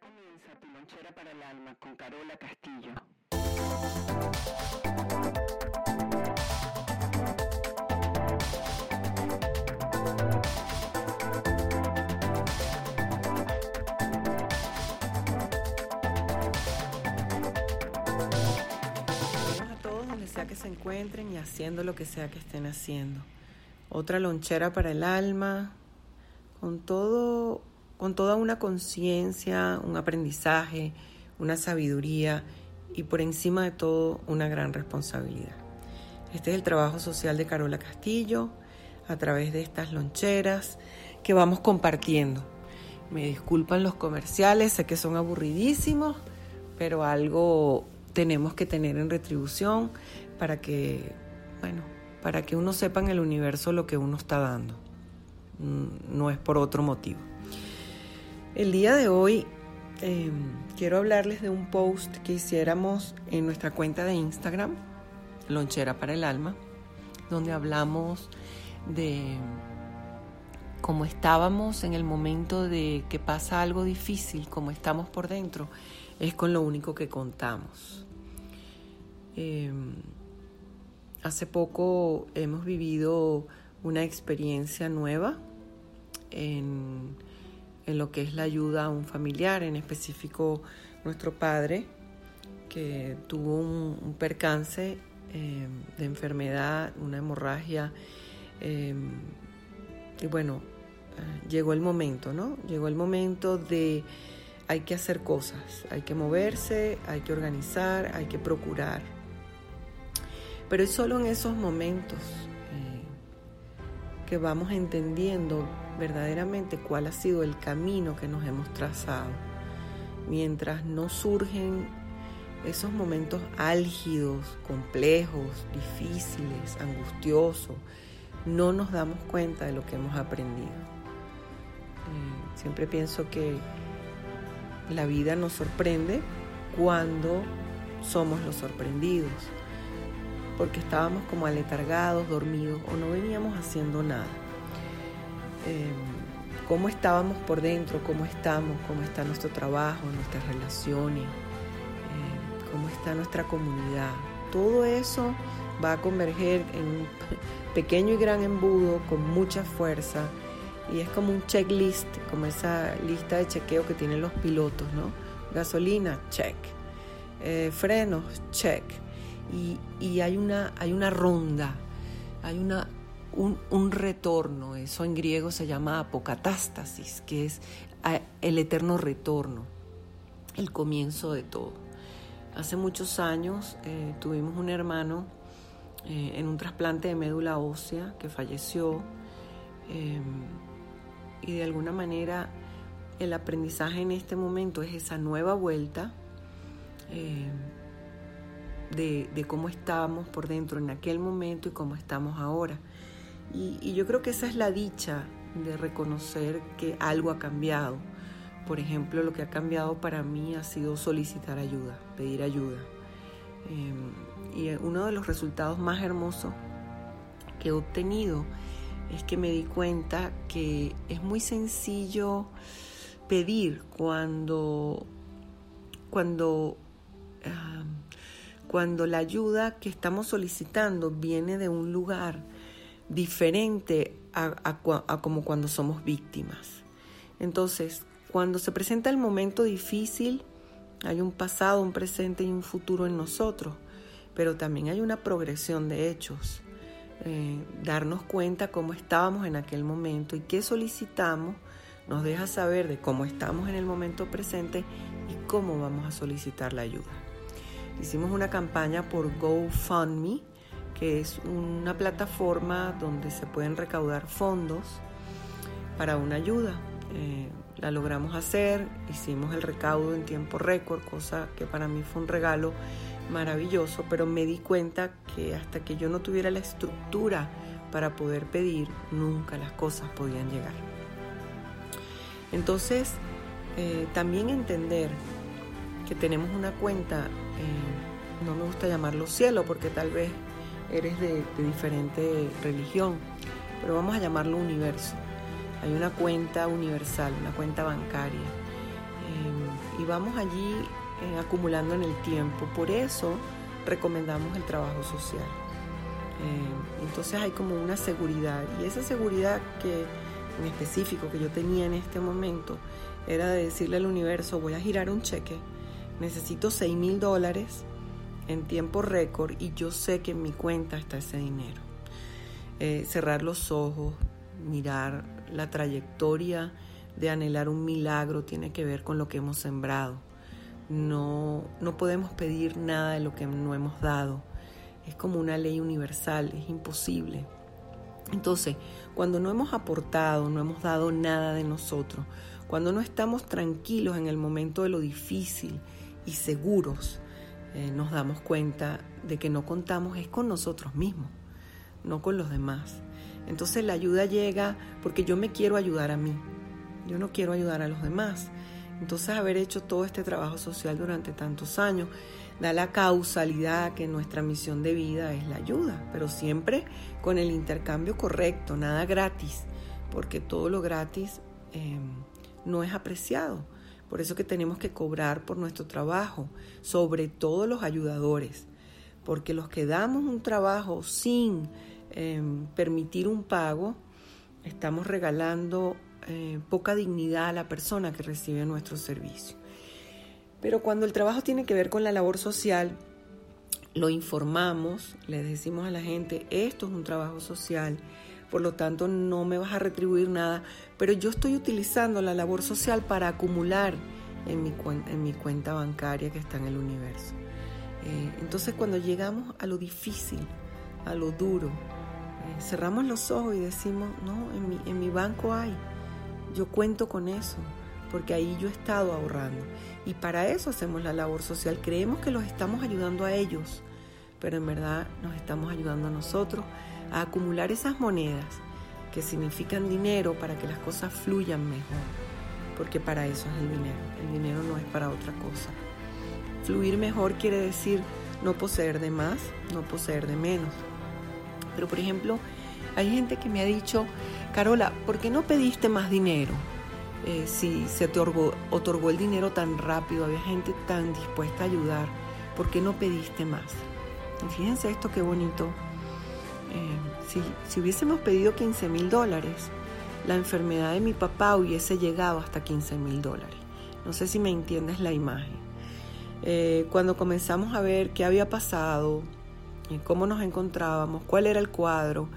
Comienza tu lonchera para el alma con Carola Castillo. Saludos a todos donde sea que se encuentren y haciendo lo que sea que estén haciendo. Otra lonchera para el alma, con todo, con toda una conciencia, un aprendizaje, una sabiduría y por encima de todo una gran responsabilidad. Este es el trabajo social de Carola Castillo a través de estas loncheras que vamos compartiendo. Me disculpan los comerciales, sé que son aburridísimos, pero algo tenemos que tener en retribución para que, bueno, para que uno sepa en el universo lo que uno está dando. Mm, No es por otro motivo. El día de hoy eh, quiero hablarles de un post que hiciéramos en nuestra cuenta de Instagram, Lonchera para el Alma, donde hablamos de cómo estábamos en el momento de que pasa algo difícil, cómo estamos por dentro, es con lo único que contamos. Eh, hace poco hemos vivido una experiencia nueva en, en lo que es la ayuda a un familiar, en específico nuestro padre, que tuvo un, percance eh, de enfermedad, una hemorragia. eh, y bueno, eh, llegó el momento, ¿no? Llegó el momento de hay que hacer cosas, hay que moverse, hay que organizar, hay que procurar. Pero es solo en esos momentos que vamos entendiendo verdaderamente cuál ha sido el camino que nos hemos trazado. Mientras no surgen esos momentos álgidos, complejos, difíciles, angustiosos, no nos damos cuenta de lo que hemos aprendido. Eh, siempre pienso que la vida nos sorprende cuando somos los sorprendidos, porque estábamos como aletargados, dormidos o no veníamos haciendo nada. Eh, cómo estábamos por dentro, cómo estamos, cómo está nuestro trabajo, nuestras relaciones, eh, cómo está nuestra comunidad. Todo eso va a converger en un pequeño y gran embudo con mucha fuerza y es como un checklist, como esa lista de chequeo que tienen los pilotos, ¿no? Gasolina, check. Eh, frenos, check. Y, y, hay, una, hay una ronda, hay una, un, un, retorno, eso en griego se llama apocatástasis, que es el eterno retorno, el comienzo de todo. Hace muchos años eh, tuvimos un hermano eh, en un trasplante de médula ósea que falleció. Eh, y de alguna manera el aprendizaje en este momento es esa nueva vuelta eh, de, cómo estábamos por dentro en aquel momento y cómo estamos ahora. Y, yo creo que esa es la dicha de reconocer que algo ha cambiado. Por ejemplo, lo que ha cambiado para mí ha sido solicitar ayuda, pedir ayuda. Eh, y uno de los resultados más hermosos que he obtenido es que me di cuenta que es muy sencillo pedir cuando, cuando, uh, cuando la ayuda que estamos solicitando viene de un lugar diferente a, como cuando somos víctimas. Entonces, cuando se presenta el momento difícil, hay un pasado, un presente y un futuro en nosotros, pero también hay una progresión de hechos eh, darnos cuenta cómo estábamos en aquel momento y qué solicitamos nos deja saber de cómo estamos en el momento presente y cómo vamos a solicitar la ayuda. Hicimos una campaña por GoFundMe, que es una plataforma donde se pueden recaudar fondos para una ayuda. Eh, la logramos hacer, hicimos el recaudo en tiempo récord, cosa que para mí fue un regalo maravilloso, pero me di cuenta que hasta que yo no tuviera la estructura para poder pedir, nunca las cosas podían llegar. Entonces, eh, también entender que tenemos una cuenta, eh, no me gusta llamarlo cielo porque tal vez eres de, diferente religión, pero vamos a llamarlo universo. Hay una cuenta universal, una cuenta bancaria. Eh, y vamos allí eh, acumulando en el tiempo. Por eso recomendamos el trabajo social. Entonces hay como una seguridad y esa seguridad que en específico que yo tenía en este momento era de decirle al universo voy a girar un cheque, necesito 6 mil dólares en tiempo récord y yo sé que en mi cuenta está ese dinero. Eh, cerrar los ojos, mirar la trayectoria de anhelar un milagro tiene que ver con lo que hemos sembrado. No, no podemos pedir nada de lo que no hemos dado. Es como una ley universal, es imposible. Entonces, cuando no hemos aportado, no hemos dado nada de nosotros, cuando no estamos tranquilos en el momento de lo difícil y seguros, eh, nos damos cuenta de que no contamos es con nosotros mismos, no con los demás. Entonces la ayuda llega porque yo me quiero ayudar a mí, yo no quiero ayudar a los demás. Entonces haber hecho todo este trabajo social durante tantos años da la causalidad que nuestra misión de vida es la ayuda, pero siempre con el intercambio correcto, nada gratis, porque todo lo gratis em, no es apreciado. Por eso que tenemos que cobrar por nuestro trabajo, sobre todo los ayudadores, porque los que damos un trabajo sin em, permitir un pago, estamos regalando eh, poca dignidad a la persona que recibe nuestro servicio. Pero cuando el trabajo tiene que ver con la labor social, lo informamos, le decimos a la gente, esto es un trabajo social, por lo tanto no me vas a retribuir nada, pero yo estoy utilizando la labor social para acumular en mi, en mi cuenta bancaria que está en el universo. Eh, entonces cuando llegamos a lo difícil, a lo duro, eh, cerramos los ojos y decimos, no, en mi, en mi banco hay, yo cuento con eso, porque ahí yo he estado ahorrando. Y para eso hacemos la labor social. Creemos que los estamos ayudando a ellos, pero en verdad nos estamos ayudando a nosotros a acumular esas monedas que significan dinero para que las cosas fluyan mejor, porque para eso es el dinero. El dinero no es para otra cosa. Fluir mejor quiere decir no poseer de más, no poseer de menos. Pero por ejemplo, hay gente que me ha dicho, Carola, ¿por qué no pediste más dinero? Eh, si se te otorgó, el dinero tan rápido, había gente tan dispuesta a ayudar, ¿por qué no pediste más? Y fíjense esto qué bonito. Eh, si, hubiésemos pedido 15 mil dólares, la enfermedad de mi papá hubiese llegado hasta 15 mil dólares. No sé si me entiendes la imagen. Eh, cuando comenzamos a ver qué había pasado, cómo nos encontrábamos, cuál era el cuadro,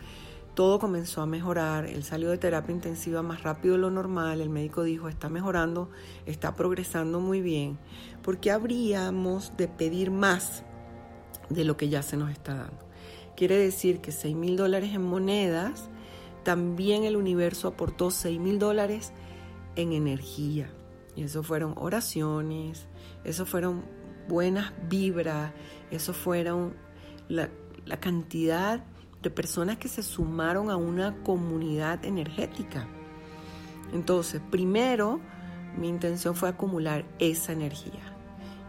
todo comenzó a mejorar, él salió de terapia intensiva más rápido de lo normal, el médico dijo, está mejorando, está progresando muy bien, ¿por qué habríamos de pedir más de lo que ya se nos está dando? Quiere decir que 6 mil dólares en monedas, también el universo aportó 6 mil dólares en energía. Y eso fueron oraciones, eso fueron buenas vibras, eso fueron la, la cantidad de personas que se sumaron a una comunidad energética. Entonces, primero, mi intención fue acumular esa energía.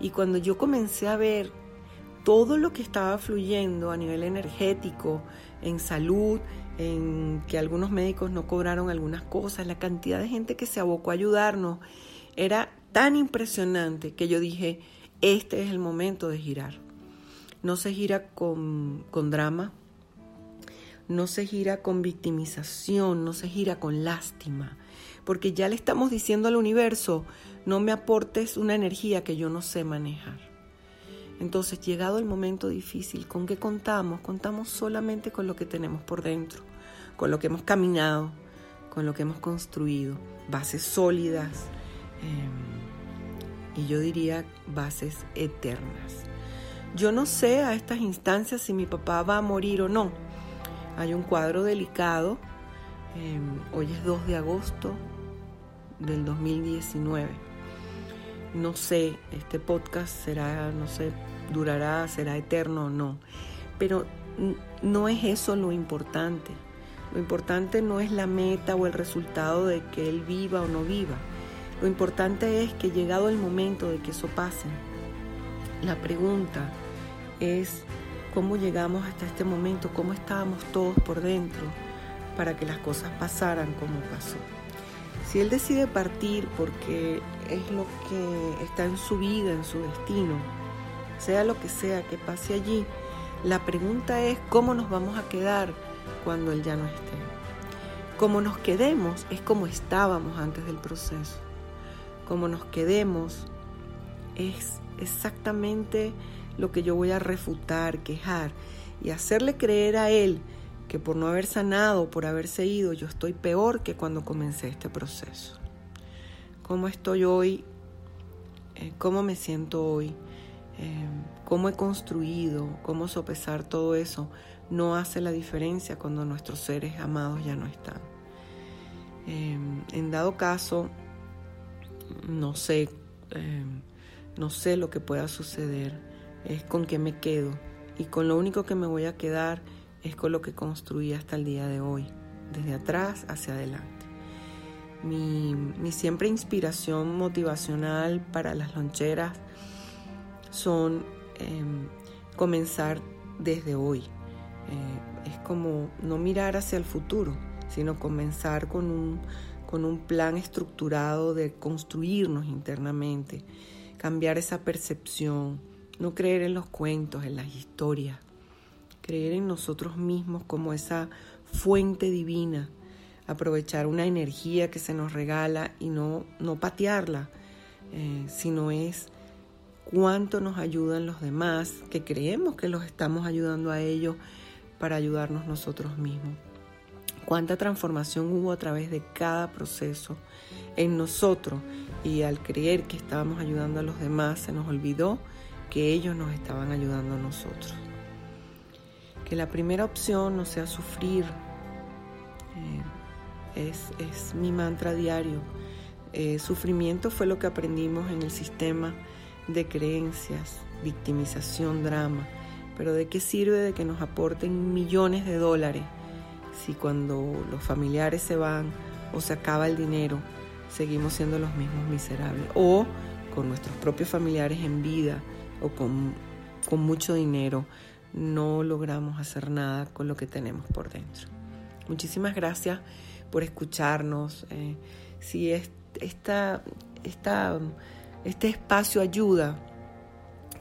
Y cuando yo comencé a ver todo lo que estaba fluyendo a nivel energético, en salud, en que algunos médicos no cobraron algunas cosas, la cantidad de gente que se abocó a ayudarnos, era tan impresionante que yo dije, este es el momento de girar. No se gira con, con drama, no se gira con victimización, no se gira con lástima, porque ya le estamos diciendo al universo, no me aportes una energía que yo no sé manejar. Entonces, llegado el momento difícil, ¿con qué contamos? Contamos solamente con lo que tenemos por dentro, con lo que hemos caminado, con lo que hemos construido, bases sólidas em, y yo diría bases eternas. Yo no sé a estas instancias si mi papá va a morir o no, hay un cuadro delicado. Em, hoy es 2 de agosto del 2019. No sé, este podcast será, no sé, durará, será eterno o no. Pero no es eso lo importante. Lo importante no es la meta o el resultado de que él viva o no viva. Lo importante es que llegado el momento de que eso pase, la pregunta es cómo llegamos hasta este momento, cómo estábamos todos por dentro para que las cosas pasaran como pasó. Si Él decide partir porque es lo que está en su vida, en su destino, sea lo que sea que pase allí, la pregunta es cómo nos vamos a quedar cuando Él ya no esté. Como nos quedemos es como estábamos antes del proceso. Como nos quedemos es exactamente lo que yo voy a refutar, quejar y hacerle creer a Él que por no haber sanado, por haberse ido, yo estoy peor que cuando comencé este proceso. ¿Cómo estoy hoy? Eh, ¿Cómo me siento hoy? Eh, ¿Cómo he construido? ¿Cómo sopesar todo eso? No hace la diferencia cuando nuestros seres amados ya no están. Eh, en dado caso, no sé, no sé lo que pueda suceder, es con qué me quedo. Y con lo único que me voy a quedar es con lo que construí hasta el día de hoy, desde atrás hacia adelante. Mi, siempre inspiración motivacional para las loncheras son em, comenzar desde hoy. Eh, es como no mirar hacia el futuro, sino comenzar con un, con un plan estructurado de construirnos internamente, cambiar esa percepción, no creer en los cuentos, en las historias, creer en nosotros mismos como esa fuente divina, aprovechar una energía que se nos regala y no, no patearla, eh, sino es cuánto nos ayudan los demás, que creemos que los estamos ayudando a ellos para ayudarnos nosotros mismos. Cuánta transformación hubo a través de cada proceso en nosotros y al creer que estábamos ayudando a los demás se nos olvidó que ellos nos estaban ayudando a nosotros que la primera opción no sea sufrir. Eh, es, mi mantra diario. Eh, sufrimiento fue lo que aprendimos en el sistema de creencias, victimización, drama. Pero ¿de qué sirve de que nos aporten millones de dólares si cuando los familiares se van o se acaba el dinero, seguimos siendo los mismos miserables? O con nuestros propios familiares en vida o con, con mucho dinero no logramos hacer nada con lo que tenemos por dentro. Muchísimas gracias por escucharnos. Eh, si esta, este espacio ayuda,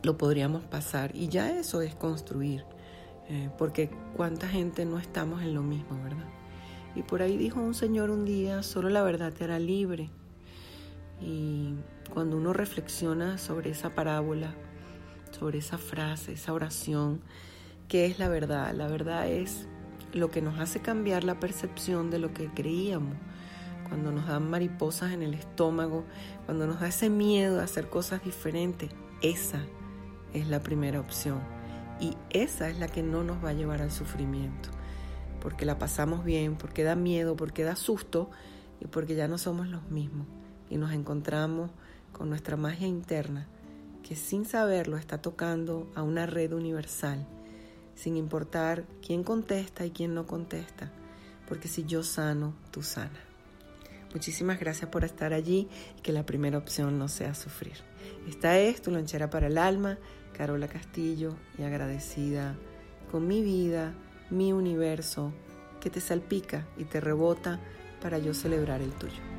lo podríamos pasar. Y ya eso es construir. Eh, porque cuánta gente no estamos en lo mismo, ¿verdad? Y por ahí dijo un señor un día, solo la verdad te hará libre. Y cuando uno reflexiona sobre esa parábola, sobre esa frase, esa oración, ¿qué es la verdad? La verdad es lo que nos hace cambiar la percepción de lo que creíamos. Cuando nos dan mariposas en el estómago, cuando nos da ese miedo a hacer cosas diferentes, esa es la primera opción. Y esa es la que no nos va a llevar al sufrimiento. Porque la pasamos bien, porque da miedo, porque da susto y porque ya no somos los mismos. Y nos encontramos con nuestra magia interna que sin saberlo está tocando a una red universal, sin importar quién contesta y quién no contesta, porque si yo sano, tú sana. Muchísimas gracias por estar allí y que la primera opción no sea sufrir. Esta es tu lonchera para el alma, Carola Castillo, y agradecida con mi vida, mi universo, que te salpica y te rebota para yo celebrar el tuyo.